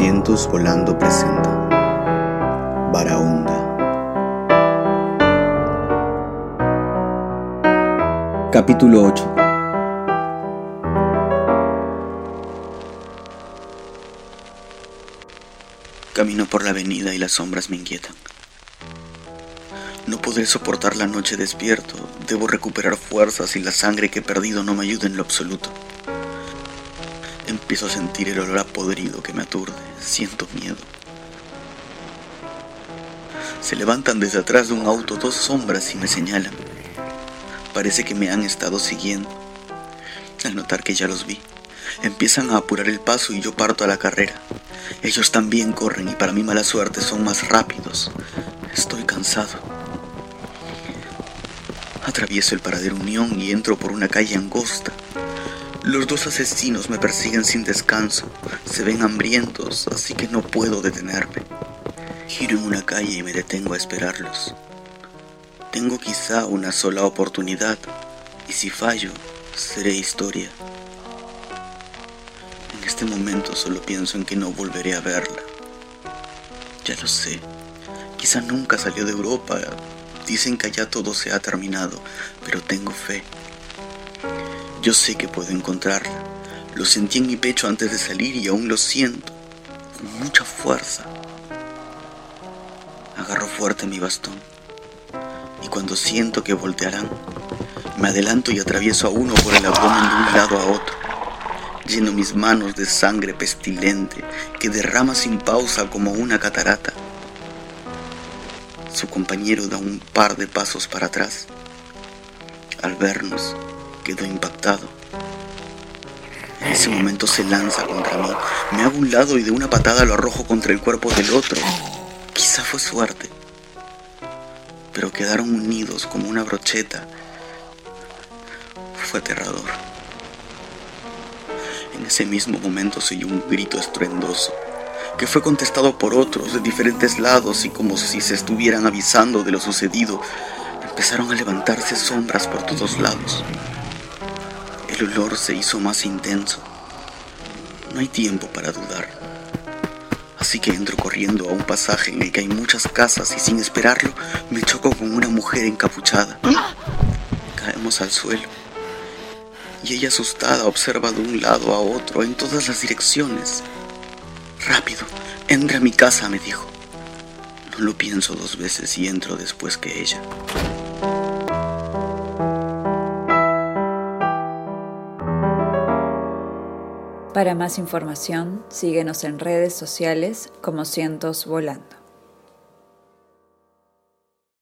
Cientos Volando presenta Barahonda. Capítulo 8 Camino por la avenida y las sombras me inquietan. No podré soportar la noche despierto, debo recuperar fuerzas y la sangre que he perdido no me ayuda en lo absoluto. Empiezo a sentir el olor a podrido que me aturde, siento miedo. Se levantan desde atrás de un auto dos sombras y me señalan. Parece que me han estado siguiendo. Al notar que ya los vi, empiezan a apurar el paso y yo parto a la carrera. Ellos también corren y para mi mala suerte son más rápidos. Estoy cansado. Atravieso el paradero Unión y entro por una calle angosta. Los dos asesinos me persiguen sin descanso. Se ven hambrientos, así que no puedo detenerme. Giro en una calle y me detengo a esperarlos. Tengo quizá una sola oportunidad, y si fallo, seré historia. En este momento solo pienso en que no volveré a verla. Ya lo sé, quizá nunca salió de Europa Dicen que allá todo se ha terminado, pero tengo fe. Yo sé que puedo encontrarla. Lo sentí en mi pecho antes de salir y aún lo siento, con mucha fuerza. Agarro fuerte mi bastón y cuando siento que voltearán, me adelanto y atravieso a uno por el abdomen de un lado a otro. Lleno mis manos de sangre pestilente que derrama sin pausa como una catarata. Su compañero da un par de pasos para atrás. Al vernos, quedó impactado. En ese momento se lanza contra mí. Me hago un lado y de una patada lo arrojo contra el cuerpo del otro. Quizá fue suerte. Pero quedaron unidos como una brocheta. Fue aterrador. En ese mismo momento se oyó un grito estruendoso que fue contestado por otros de diferentes lados y como si se estuvieran avisando de lo sucedido, empezaron a levantarse sombras por todos lados. El olor se hizo más intenso. No hay tiempo para dudar. Así que entro corriendo a un pasaje en el que hay muchas casas y sin esperarlo me choco con una mujer encapuchada. Caemos al suelo y ella asustada observa de un lado a otro en todas las direcciones. Rápido, entra a mi casa, me dijo. No lo pienso dos veces y entro después que ella. Para más información, síguenos en redes sociales como Cientos Volando.